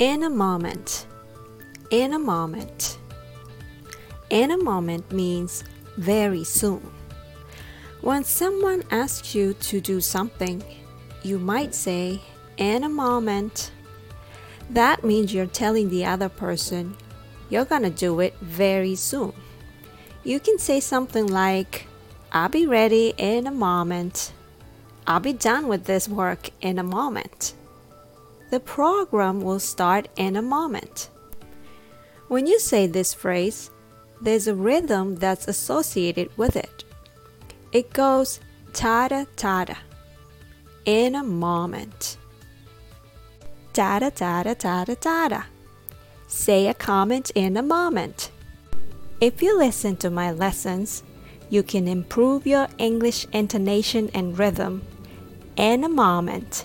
In a moment. In a moment. In a moment means very soon. When someone asks you to do something, you might say, in a moment. That means you're telling the other person you're gonna do it very soon. You can say something like, I'll be ready in a moment. I'll be done with this work in a moment. The program will start in a moment. When you say this phrase, there's a rhythm that's associated with it. It goes tada tada in a moment. Tada tada tada tada. Say a comment in a moment. If you listen to my lessons, you can improve your English intonation and rhythm in a moment.